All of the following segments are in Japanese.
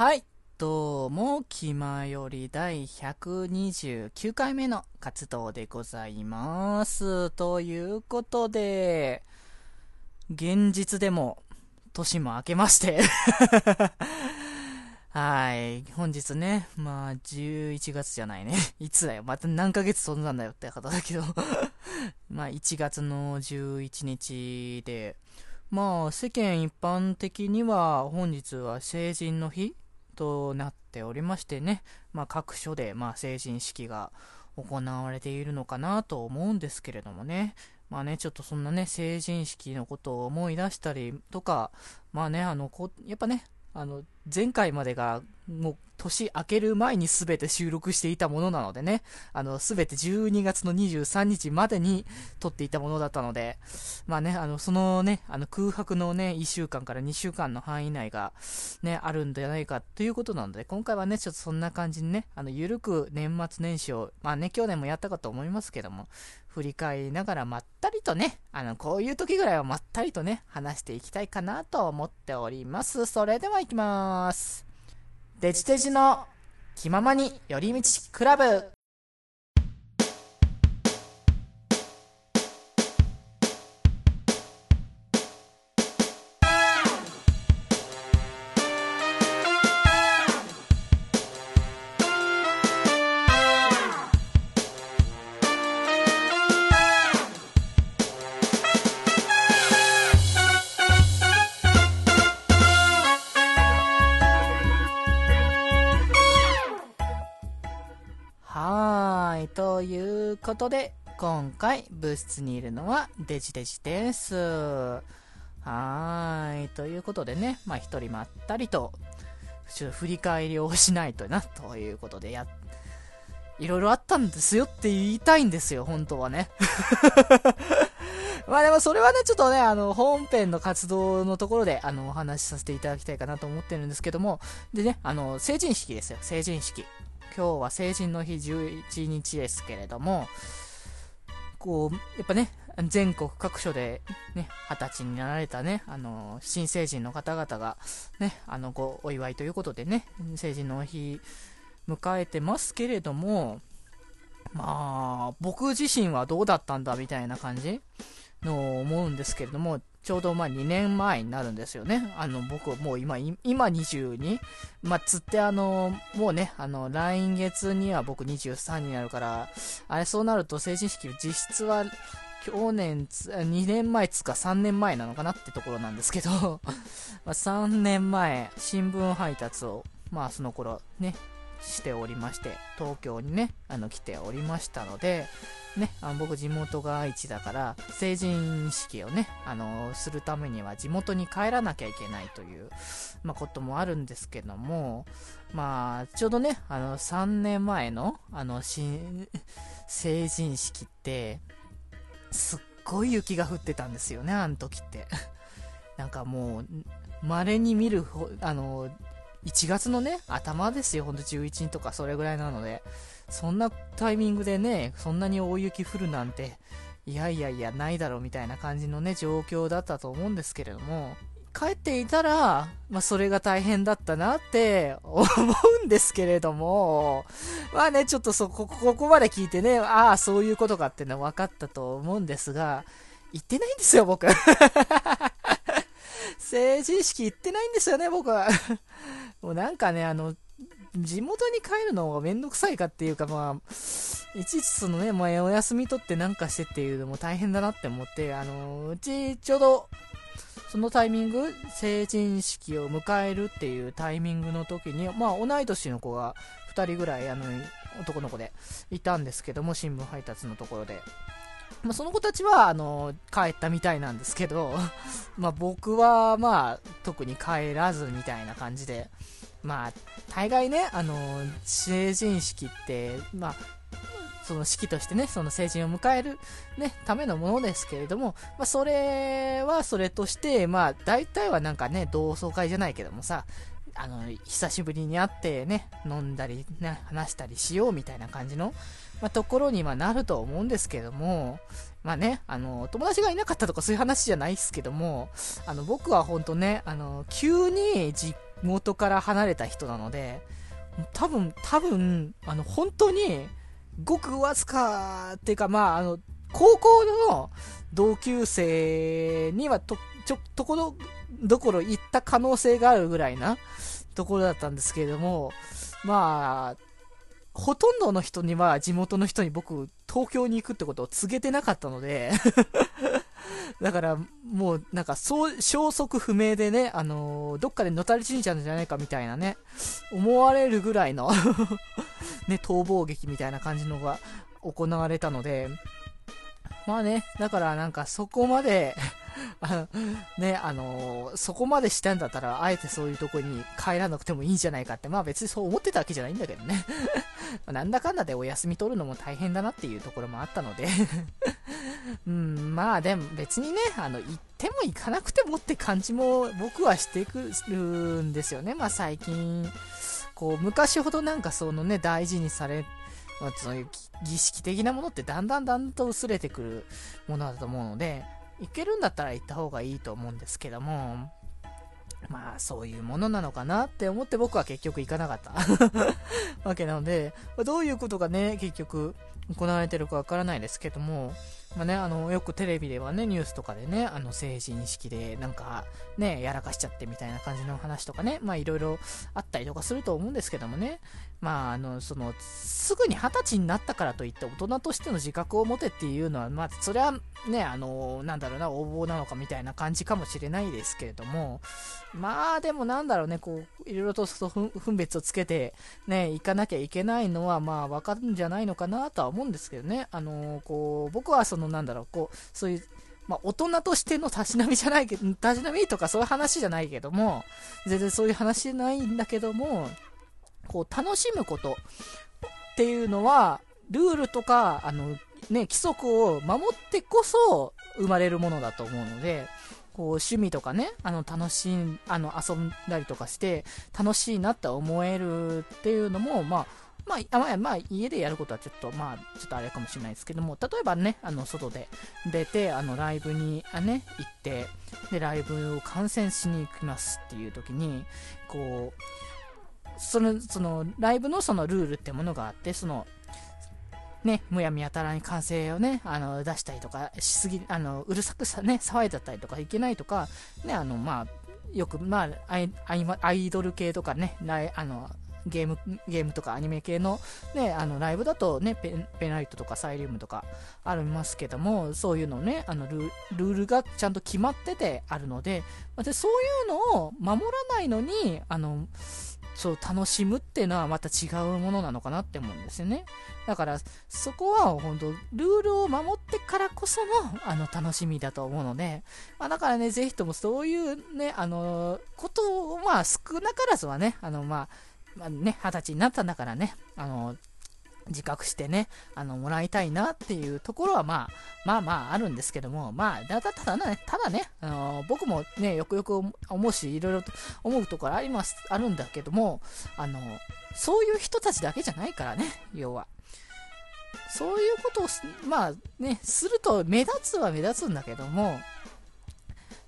はい。どうも、気まより第129回目の活動でございます。ということで、現実でも、年も明けまして。はい。本日ね、まあ、11月じゃないね。いつだよ。また何ヶ月飛んだんだよって方だけど。まあ、1月の11日で、まあ、世間一般的には、本日は成人の日となっておりましてね、まあ、各所で、まあ、成人式が行われているのかなと思うんですけれどもね。まあね、ちょっとそんなね、成人式のことを思い出したりとか、まあね、あの、こうやっぱね、あの、前回までが、もう、年明ける前に全て収録していたものなのでね、あの、全て12月の23日までに撮っていたものだったので、まあね、あの、そのね、あの、空白のね、1週間から2週間の範囲内が、ね、あるんじゃないかということなので、今回はね、ちょっとそんな感じにね、あの、ゆるく年末年始を、まあね、去年もやったかと思いますけども、振り返りながらまったりとね、あの、こういう時ぐらいはまったりとね、話していきたいかなと思っております。それでは行きます。デジデジの気ままに寄り道クラブ。ことで、今回部室にいるのはデジデジです。はーい。ということでね、まあ一人まったりと、ちょっと振り返りをしないとな、ということでや、いろいろあったんですよって言いたいんですよ、本当はね。まあでもそれはね、ちょっとね、あの、本編の活動のところで、あの、お話しさせていただきたいかなと思ってるんですけども、でね、あの、成人式ですよ、成人式。今日は成人の日11日ですけれども、こう、やっぱね、全国各所でね、二十歳になられたね、あの、新成人の方々が、ね、あの、ごお祝いということでね、成人の日迎えてますけれども、まあ、僕自身はどうだったんだみたいな感じの思うんですけれども、ちょうどまあ2年前になるんですよね。あの、僕もう今、今 22? まあ、つってあの、もうね、あの、来月には僕23になるから、あれそうなると成人式実質は去年つ、2年前つか3年前なのかなってところなんですけど、ま3年前、新聞配達を、まあその頃ね、しておりまして、東京にね、あの来ておりましたので、ね、あの僕地元が愛知だから、成人式をね、あの、するためには地元に帰らなきゃいけないという、まあこともあるんですけども、まあ、ちょうどね、あの、3年前の、あの、新、成人式って、すっごい雪が降ってたんですよね、あの時って。なんかもう、稀に見る、あの、1月のね、頭ですよ、ほんと11日とかそれぐらいなので、そんなタイミングでね、そんなに大雪降るなんて、いやいやいや、ないだろうみたいな感じのね、状況だったと思うんですけれども、帰っていたら、まあ、それが大変だったなって思うんですけれども、まあね、ちょっとそこ、ここまで聞いてね、ああ、そういうことかっていうのは分かったと思うんですが、行ってないんですよ、僕。成人式行ってないんですよね、僕は。もうなんかね、あの、地元に帰るのがめんどくさいかっていうか、まあ、いちいちそのね、まあ、お休み取ってなんかしてっていうのも大変だなって思って、あの、うちちょうど、そのタイミング、成人式を迎えるっていうタイミングの時に、まあ、同い年の子が2人ぐらい、あの、男の子でいたんですけども、新聞配達のところで。まあ、その子たちは、あの、帰ったみたいなんですけど、まあ、僕は、まあ、特に帰らずみたいな感じで、まあ、大概ね、あの、成人式って、まあ、その式としてね、その成人を迎える、ね、ためのものですけれども、まあ、それはそれとして、まあ、大体はなんかね、同窓会じゃないけどもさ、あの、久しぶりに会ってね、飲んだり、ね、話したりしようみたいな感じの、まあ、ところにはなると思うんですけども、まあね、あの、友達がいなかったとかそういう話じゃないですけども、あの、僕は本当ね、あの、急に実元から離れた人なので、多分、多分、あの、本当に、ごくわずかっていうか、まあ、あの、高校の同級生にはと、ちょ、ところどころ行った可能性があるぐらいなところだったんですけれども、まあ、ほとんどの人には地元の人に僕、東京に行くってことを告げてなかったので だから、もう、なんか、そう、消息不明でね、あのー、どっかでのたれ死んじゃうんじゃないかみたいなね、思われるぐらいの ね、逃亡劇みたいな感じのが行われたので、まあね、だからなんかそこまで あね、あのー、そこまでしたんだったら、あえてそういうとこに帰らなくてもいいんじゃないかって、まあ別にそう思ってたわけじゃないんだけどね なんだかんだでお休み取るのも大変だなっていうところもあったので うん、まあでも別にね、あの、行っても行かなくてもって感じも僕はしてくるんですよね。まあ最近、こう、昔ほどなんかそのね、大事にされまあ、そういう儀式的なものってだんだんだんと薄れてくるものだと思うので、行けるんだったら行った方がいいと思うんですけども、まあそういうものなのかなって思って僕は結局行かなかった わけなので、どういうことがね、結局行われてるかわからないですけども、まあね、あの、よくテレビではね、ニュースとかでね、あの、成人式でなんか、ね、やらかしちゃってみたいな感じの話とかね、まあいろいろあったりとかすると思うんですけどもね、まああの、その、すぐに二十歳になったからといって大人としての自覚を持てっていうのは、まあ、それはね、あの、なんだろうな、横暴なのかみたいな感じかもしれないですけれども、まあでもなんだろうね、こう、いろいろと分別をつけて、ね、行かなきゃいけないのは、まあわかるんじゃないのかなとは思うんですけどね、あの、こう、僕はその、のなんだろう、こう、そういう、まあ、大人としてのたしなみじゃないけど、たしなみとかそういう話じゃないけども、全然そういう話じゃないんだけども、こう、楽しむことっていうのは、ルールとか、あの、ね、規則を守ってこそ生まれるものだと思うので、こう、趣味とかね、あの、楽しい、あの、遊んだりとかして、楽しいなって思えるっていうのも、まあ、まあ、まあ、まあ、家でやることはちょっと、まあ、ちょっとあれかもしれないですけども、例えばね、あの、外で出て、あの、ライブに、あね、行って、で、ライブを観戦しに行きますっていう時に、こう、その、その、ライブのそのルールってものがあって、その、ね、むやみやたらに歓声をね、あの、出したりとかしすぎ、あの、うるさくさね、騒いだったりとかいけないとか、ね、あの、まあ、よく、まあ、アイアイドル系とかね、あの、ゲーム、ゲームとかアニメ系のね、あの、ライブだとね、ペペナイトとかサイリウムとかありますけども、そういうのね、あのル、ルールがちゃんと決まっててあるので、でそういうのを守らないのに、あの、そう、楽しむっていうのはまた違うものなのかなって思うんですよね。だから、そこは本当ルールを守ってからこその、あの、楽しみだと思うので、まあ、だからね、ぜひともそういうね、あの、ことを、まあ、少なからずはね、あの、まあ、まあ、ね、二十歳になったんだからね、あの、自覚してね、あの、もらいたいなっていうところは、まあ、まあまああるんですけども、まあ、だ、だ、ただね、ただね、あの、僕もね、よくよく思うし、いろいろと思うところあります、あるんだけども、あの、そういう人たちだけじゃないからね、要は。そういうことを、まあね、すると目立つは目立つんだけども、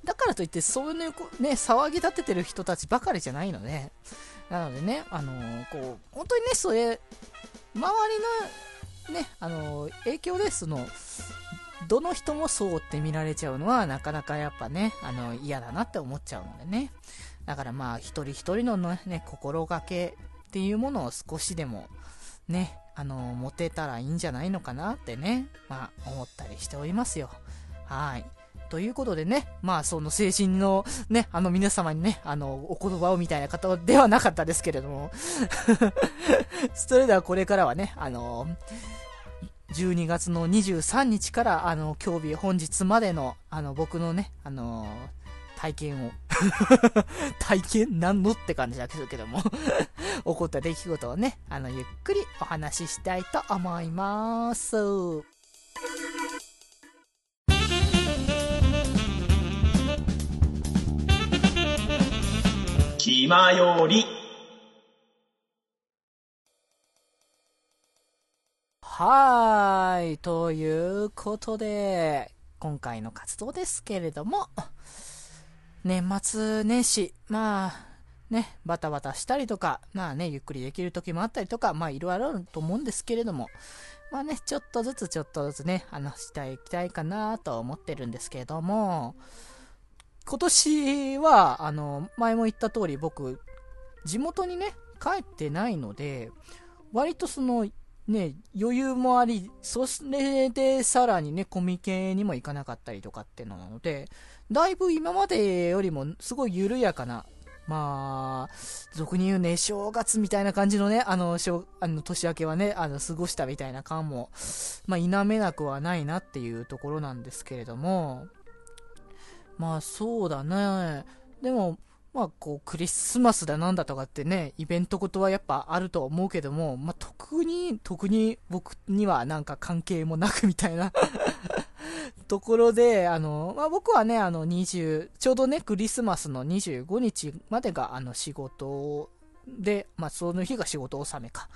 だからといって、そういうね、騒ぎ立ててる人たちばかりじゃないので、なのでね、あのー、こう、本当にね、それ、周りのね、あのー、影響で、その、どの人もそうって見られちゃうのは、なかなかやっぱね、あの、嫌だなって思っちゃうのでね。だからまあ、一人一人のね、心がけっていうものを少しでも、ね、あの、持てたらいいんじゃないのかなってね、まあ、思ったりしておりますよ。はい。ということでね、まあその精神のね、あの皆様にね、あの、お言葉をみたいな方ではなかったですけれども。それではこれからはね、あの、12月の23日から、あの、今日日本日までの、あの、僕のね、あの、体験を。体験？なんのって感じだけども。起こった出来事をね、あの、ゆっくりお話ししたいと思います。気まより。はーい。ということで、今回の活動ですけれども、年末年始、まあ、ね、バタバタしたりとか、まあね、ゆっくりできる時もあったりとか、まあいろいろあると思うんですけれども、まあね、ちょっとずつちょっとずつね、話していきたいかなと思ってるんですけれども、今年は、あの、前も言った通り僕、地元にね、帰ってないので、割とその、ね、余裕もあり、それでさらにね、コミケにも行かなかったりとかってのなので、だいぶ今までよりもすごい緩やかな、まあ、俗に言うね、正月みたいな感じのね、あの、あの年明けはね、あの、過ごしたみたいな感も、まあ、否めなくはないなっていうところなんですけれども、まあ、そうだね。でも、まあ、こう、クリスマスだなんだとかってね、イベントことはやっぱあると思うけども、まあ、特に、特に僕にはなんか関係もなくみたいな ところで、あの、まあ、僕はね、あの、20、ちょうどね、クリスマスの25日までが、あの、仕事で、まあ、その日が仕事納めか、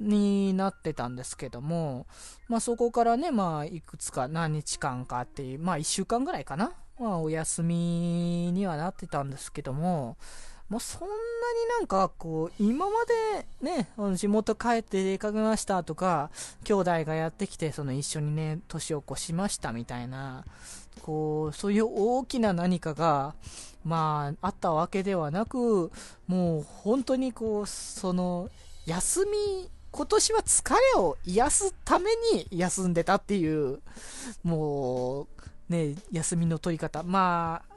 になってたんですけども、まあ、そこからね、まあ、いくつか何日間かっていう、まあ、1週間ぐらいかなまあ、お休みにはなってたんですけども、まあ、そんなになんか、こう、今までね、地元帰って出かけましたとか、兄弟がやってきて、その一緒にね、年を越しましたみたいな、こう、そういう大きな何かが、まあ、あったわけではなく、もう本当にこう、その、休み、今年は疲れを癒すために休んでたっていう、もう、ね、休みの取り方。まあ、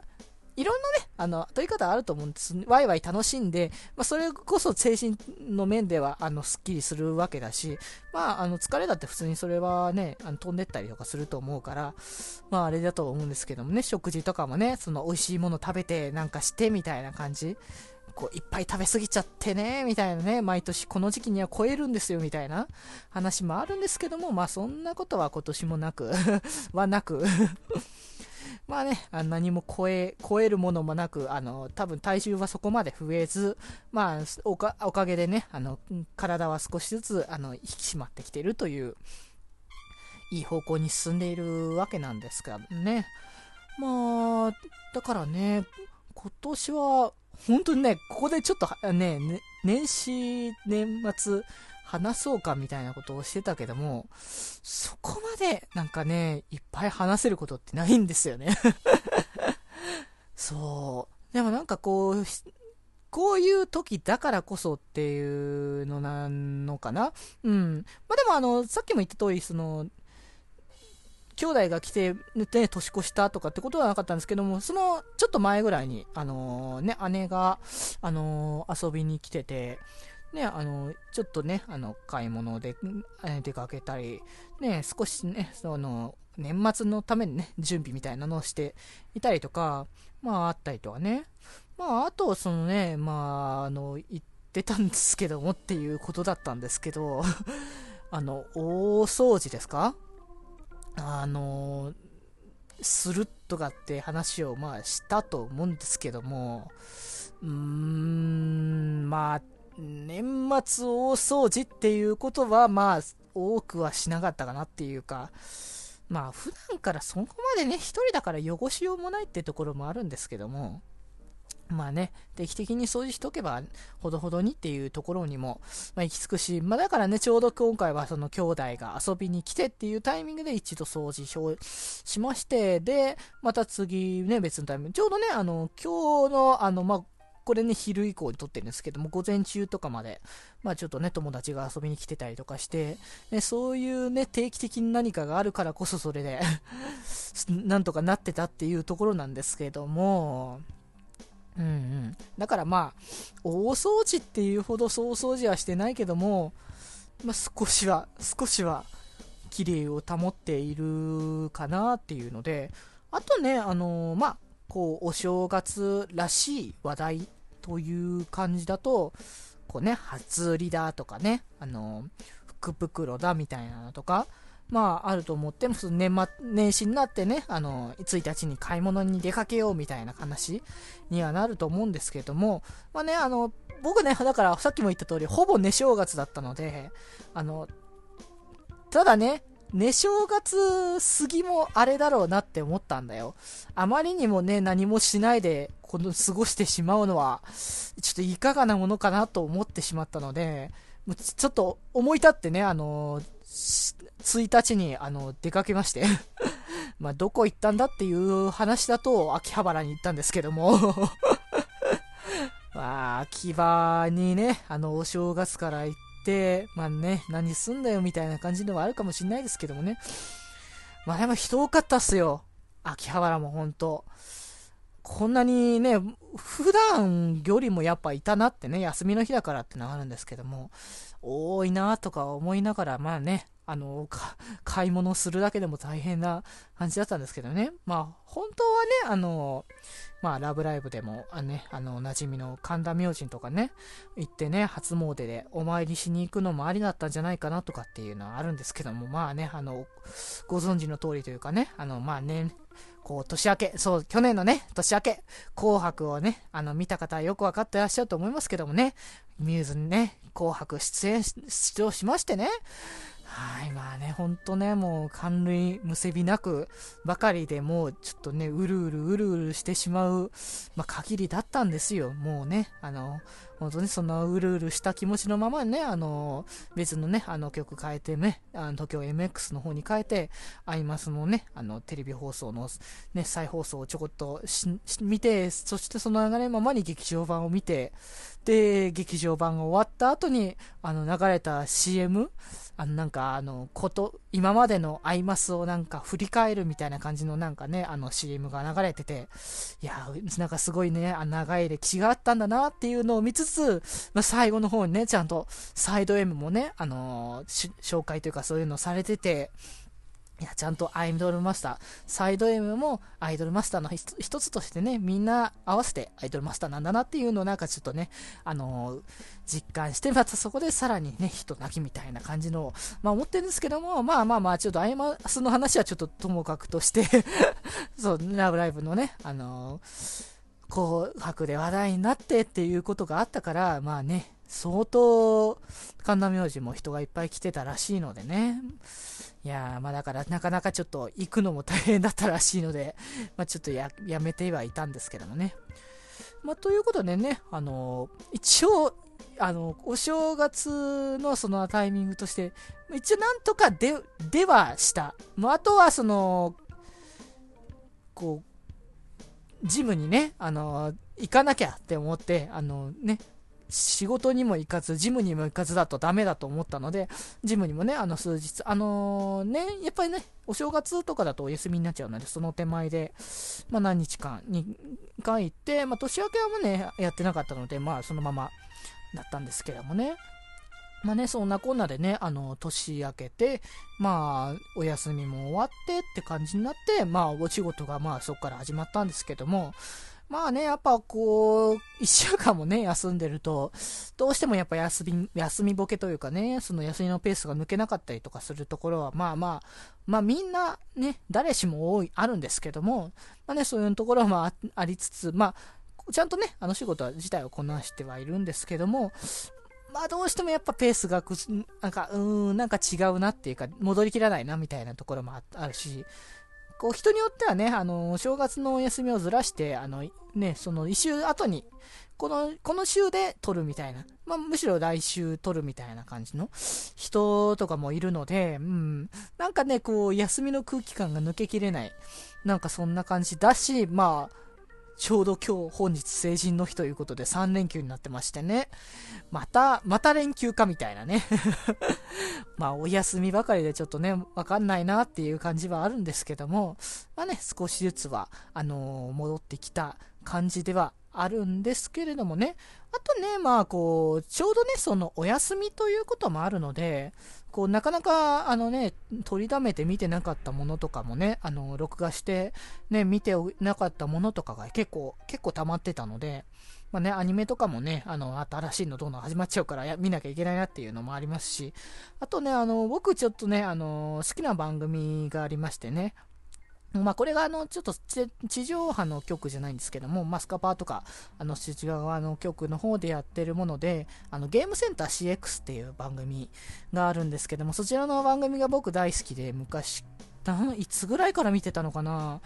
いろんなね、あの、取り方あると思うんです。ワイワイ楽しんで、まあ、それこそ精神の面では、あの、スッキリするわけだし、まあ、あの、疲れだって普通にそれはね、あの飛んでったりとかすると思うから、まあ、あれだと思うんですけどもね、食事とかもね、その美味しいもの食べて、なんかして、みたいな感じ。こういっぱい食べ過ぎちゃってね、みたいなね、毎年この時期には超えるんですよ、みたいな話もあるんですけども、まあそんなことは今年もなく はなく まあね、あ何も超え、超えるものもなく、あの、多分体重はそこまで増えず、まあ、おか、おかげでね、あの、体は少しずつ、あの、引き締まってきてるという、いい方向に進んでいるわけなんですがね。まあ、だからね、今年は、本当にね、ここでちょっとね、ね年始、年末、話そうかみたいなことをしてたけども、そこまでなんかね、いっぱい話せることってないんですよね そう。でもなんかこう、こういう時だからこそっていうのなのかなうん。まあでもあの、さっきも言った通り、その、兄弟が来て、ね、年越したとかってことはなかったんですけども、そのちょっと前ぐらいに、あのー、ね、姉が、あのー、遊びに来てて、ね、あの、ちょっとね、あの、買い物で、え出かけたり、ね、少しね、その、年末のためにね、準備みたいなのをしていたりとか、まあ、あったりとかね。まあ、あと、そのね、まあ、あの、言ってたんですけどもっていうことだったんですけど、あの、大掃除ですか？あの、するとかって話を、まあ、したと思うんですけども、うーん、まあ、年末大掃除っていうことは、まあ、多くはしなかったかなっていうか、まあ、普段からそこまでね、一人だから汚しようもないってところもあるんですけども、まあね、定期的に掃除しとけば、ほどほどにっていうところにも、まあ、行き着くし、まあだからね、ちょうど今回はその兄弟が遊びに来てっていうタイミングで一度掃除しまして、で、また次ね、別のタイミング、ちょうどね、あの、今日の、あの、まあ、これね、昼以降に撮ってるんですけども、午前中とかまで、まあちょっとね、友達が遊びに来てたりとかして、ね、そういうね、定期的に何かがあるからこそそれで なんとかなってたっていうところなんですけども、うんうん。だからまあ、大掃除っていうほど総掃除はしてないけども、まあ少しは、少しは、綺麗を保っているかなっていうので、あとね、あのー、まあ、こう、お正月らしい話題という感じだと、こうね、初売りだとかね、あの、福袋だみたいなのとか、まあ、あると思って、その年末、年始になってね、あの、1日に買い物に出かけようみたいな話にはなると思うんですけども、まあね、あの、僕ね、だからさっきも言った通り、ほぼ寝正月だったので、あの、ただね、寝正月過ぎもあれだろうなって思ったんだよ。あまりにもね、何もしないで、この過ごしてしまうのは、ちょっといかがなものかなと思ってしまったので、ちょっと思い立ってね、あの、1日に、あの、出かけまして まあ、どこ行ったんだっていう話だと、秋葉原に行ったんですけども まあ、秋葉にね、あの、お正月から行って、まあね、何すんだよみたいな感じではあるかもしんないですけどもね。まあでも人多かったっすよ。秋葉原もほんと。こんなにね、普段よりもやっぱいたなってね、休みの日だからってのがあるんですけども、多いなとか思いながら、まあね、あの、買い物するだけでも大変な感じだったんですけどね。まあ、本当はね、あの、まあ、ラブライブでも、あね、あの、馴染みの神田明神とかね、行ってね、初詣でお参りしに行くのもありだったんじゃないかなとかっていうのはあるんですけども、まあね、あの、ご存知の通りというかね、あの、まあね、こう、年明け、そう、去年のね、年明け、紅白をね、あの、見た方はよくわかってらっしゃると思いますけどもね、ミューズにね、紅白出演、出場しましてね、はい、まあね、ほんとね、もう、感類むせびなくばかりでもう、ちょっとね、うるうるうるうるしてしまう、まあ、限りだったんですよ。もうね、あの、本当にそんなうるうるした気持ちのままね、あの、別のね、あの曲変えてね、あの東京 MX の方に変えて、アイマスのね、あの、テレビ放送のね、再放送をちょこっと見て、そしてその流れままに劇場版を見て、で、劇場版が終わった後に、あの、流れた CM、あの、なんか、あの、こと、今までのアイマスをなんか振り返るみたいな感じのなんかね、あの CM が流れてて、いや、なんかすごいね、あ長い歴史があったんだなっていうのを見つつ、まあ、最後の方にね、ちゃんとサイド M もね、あのー、紹介というかそういうのされてて、いや、ちゃんとアイドルマスター、サイド M もアイドルマスターの一つとしてね、みんな合わせてアイドルマスターなんだなっていうのをなんかちょっとね、あのー、実感して、またそこでさらにね、人泣きみたいな感じの、まあ思ってるんですけども、まあまあまあ、ちょっとアイマスの話はちょっとともかくとして そう、ラブライブのね、あのー、紅白で話題になってっていうことがあったから、まあね、相当、神田明神も人がいっぱい来てたらしいのでね。いやー、まあだからなかなかちょっと行くのも大変だったらしいので、まあちょっとやめてはいたんですけどもね。まあということでね、あのー、一応、あの、お正月のそのタイミングとして、一応なんとかで、ではした。まああとはその、こう、ジムにね、あのー、行かなきゃって思って、あのね、仕事にも行かず、ジムにも行かずだとダメだと思ったので、ジムにもね、あの数日、あのー、ね、やっぱりね、お正月とかだとお休みになっちゃうので、その手前で、まあ何日間に回行って、まあ年明けはもうね、やってなかったので、まあそのままだったんですけどもね。まあね、そんなこんなでね、あの、年明けて、まあ、お休みも終わってって感じになって、まあ、お仕事がまあそこから始まったんですけども、まあね、やっぱこう、一週間もね、休んでると、どうしてもやっぱ休み、休みボケというかね、その休みのペースが抜けなかったりとかするところは、まあまあ、まあみんなね、誰しも多い、あるんですけども、まあね、そういうところはまあありつつ、まあ、ちゃんとね、あの仕事自体をこなしてはいるんですけども、まあどうしてもやっぱペースがく、なんか、うーん、なんか違うなっていうか、戻りきらないなみたいなところもあるし、こう人によってはね、あの、正月のお休みをずらして、あの、ね、その一週後に、この、この週で撮るみたいな。まあ、むしろ来週撮るみたいな感じの人とかもいるので、うん。なんかね、こう、休みの空気感が抜けきれない。なんかそんな感じだし、まあ、ちょうど今日本日成人の日ということで3連休になってましてね。また、また連休かみたいなね。まあお休みばかりでちょっとね、わかんないなっていう感じはあるんですけども、まあね、少しずつは、あのー、戻ってきた感じではあるんですけれどもね。あとね、まあこう、ちょうどね、そのお休みということもあるので、こう、なかなか、あのね、取りだめて見てなかったものとかもね、あの、録画して、ね、見てなかったものとかが結構、結構溜まってたので、まあね、アニメとかもね、あの、新しいのどんどん始まっちゃうからや見なきゃいけないなっていうのもありますし、あとね、あの、僕ちょっとね、あの、好きな番組がありましてね、まあ、これがあのちょっと地上波の曲じゃないんですけども、マスカパーとかあの地側の曲の方でやってるもので、あのゲームセンター CX っていう番組があるんですけども、そちらの番組が僕大好きで、昔、いつぐらいから見てたのかな。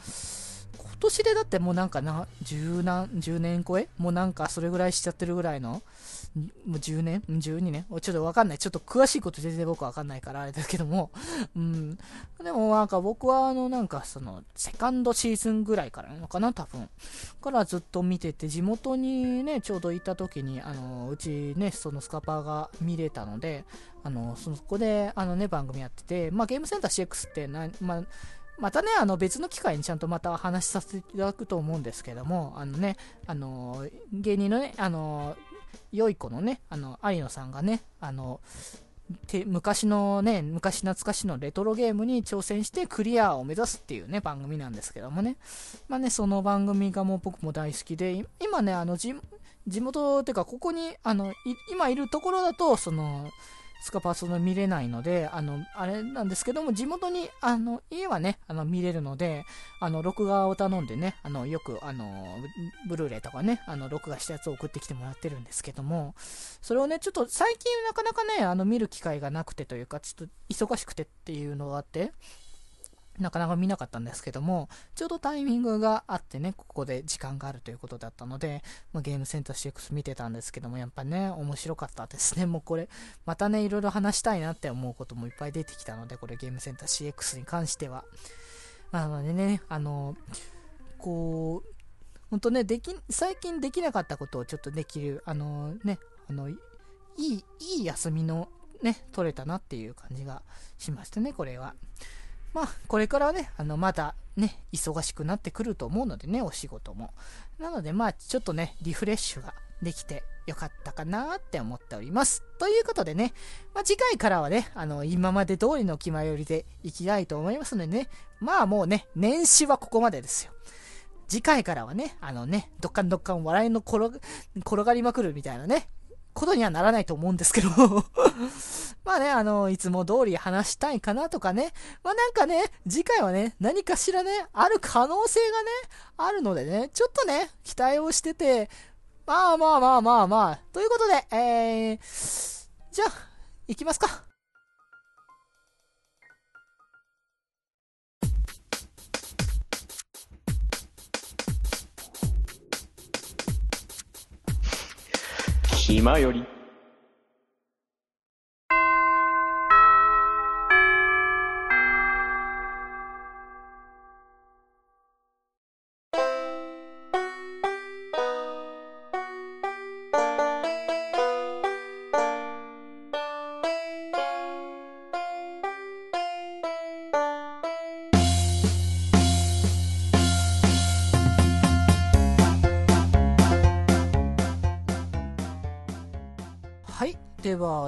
今年でだってもうなんかな、10何、10年超え？もうなんかそれぐらいしちゃってるぐらいのもう10年 ?12 年？ちょっとわかんない。ちょっと詳しいこと全然僕わかんないからあれですけども。うん。でもなんか僕はあのなんかそのセカンドシーズンぐらいからなのかな？多分。からずっと見てて地元にね、ちょうど行った時にあのうちね、そのスカパーが見れたので、あの、そこであのね、番組やってて、まあゲームセンター CX ってな、まあまたね、あの別の機会にちゃんとまた話しさせていただくと思うんですけども、あのね、あの、芸人のね、あの、良い子のね、あの、有野さんがね、あの、昔のね、昔懐かしのレトロゲームに挑戦してクリアを目指すっていうね、番組なんですけどもね。まあね、その番組がもう僕も大好きで、今ね、あの、地元っていうか、ここに、あの、今いるところだと、その、スカパーソの見れないので、あの、あれなんですけども、地元に、あの、家はね、あの、見れるので、あの、録画を頼んでね、あの、よく、あの、ブルーレイとかね、あの、録画したやつを送ってきてもらってるんですけども、それをね、ちょっと最近なかなかね、あの、見る機会がなくてというか、ちょっと忙しくてっていうのがあって、なかなか見なかったんですけども、ちょうどタイミングがあってね、ここで時間があるということだったので、まあ、ゲームセンター CX 見てたんですけども、やっぱね、面白かったですね。もうこれ、またね、いろいろ話したいなって思うこともいっぱい出てきたので、これゲームセンター CX に関しては。なのでね、あの、こう、ほんとね、でき、最近できなかったことをちょっとできる、あのね、あの、いい、いい休みのね、取れたなっていう感じがしましたね、これは。まあ、これからはね、あの、まだね、忙しくなってくると思うのでね、お仕事も。なので、まあ、ちょっとね、リフレッシュができてよかったかなって思っております。ということでね、まあ、次回からはね、あの、今まで通りの気前よりでいきたいと思いますのでね、まあもうね、年始はここまでですよ。次回からはね、あのね、どっかんどっかん笑いの転がりまくるみたいなね、ことにはならないと思うんですけど まあね、あの、いつも通り話したいかなとかね。まあなんかね、次回はね、何かしらね、ある可能性がね、あるのでね、ちょっとね、期待をしてて、まあまあまあまあまあ、ということで、えー、じゃあ、行きますか。島より。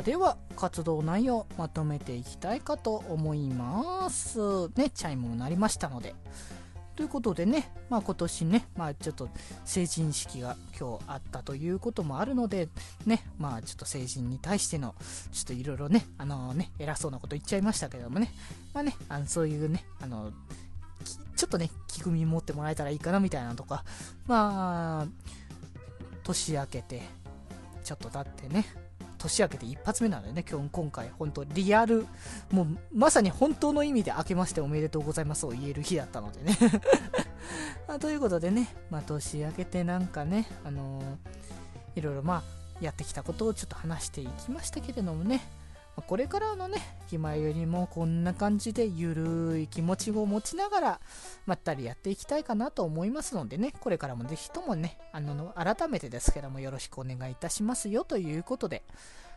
では活動内容まとめていきたいかと思います。ねチャイムも鳴りましたので。ということでね、まあ、今年ね、まあ、ちょっと成人式が今日あったということもあるので、ね、まあ、ちょっと成人に対しての、ちょっといろいろね、あのね、偉そうなこと言っちゃいましたけどもね、まあね、あのそういうね、あの、ちょっとね、気組み持ってもらえたらいいかなみたいなとか、まあ、年明けて、ちょっと経ってね、年明けて一発目なのでね、今日、今回、本当リアル、もう、まさに本当の意味で明けましておめでとうございますを言える日だったのでね。あ、ということでね、まあ、年明けてなんかね、あのー、いろいろまあ、やってきたことをちょっと話していきましたけれどもね、これからのね、暇よりもこんな感じでゆるい気持ちを持ちながら、まったりやっていきたいかなと思いますのでね、これからもぜひともね、あの、改めてですけどもよろしくお願いいたしますよということで、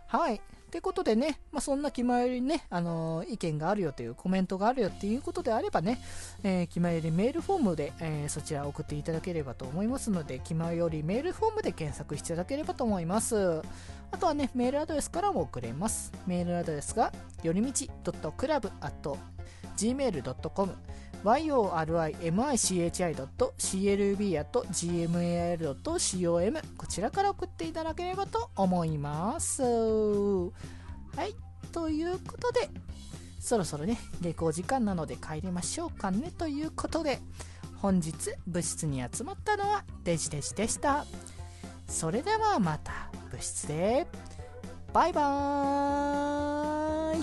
はい。ってことでね、まあ、そんな気前よりね、あのー、意見があるよというコメントがあるよっていうことであればね、えー、気前よりメールフォームで、えー、そちら送っていただければと思いますので、気前よりメールフォームで検索していただければと思います。あとはね、メールアドレスからも送れます。メールアドレスが、よりみち .club.gmail.com yorimichi.clb.gmail.com こちらから送っていただければと思います。はい、ということで、そろそろね、下校時間なので帰りましょうかね。ということで、本日部室に集まったのはデジデジでした。それではまた部室で、バイバーイ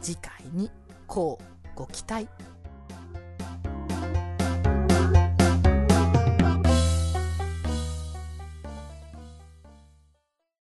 次回にこうご期待。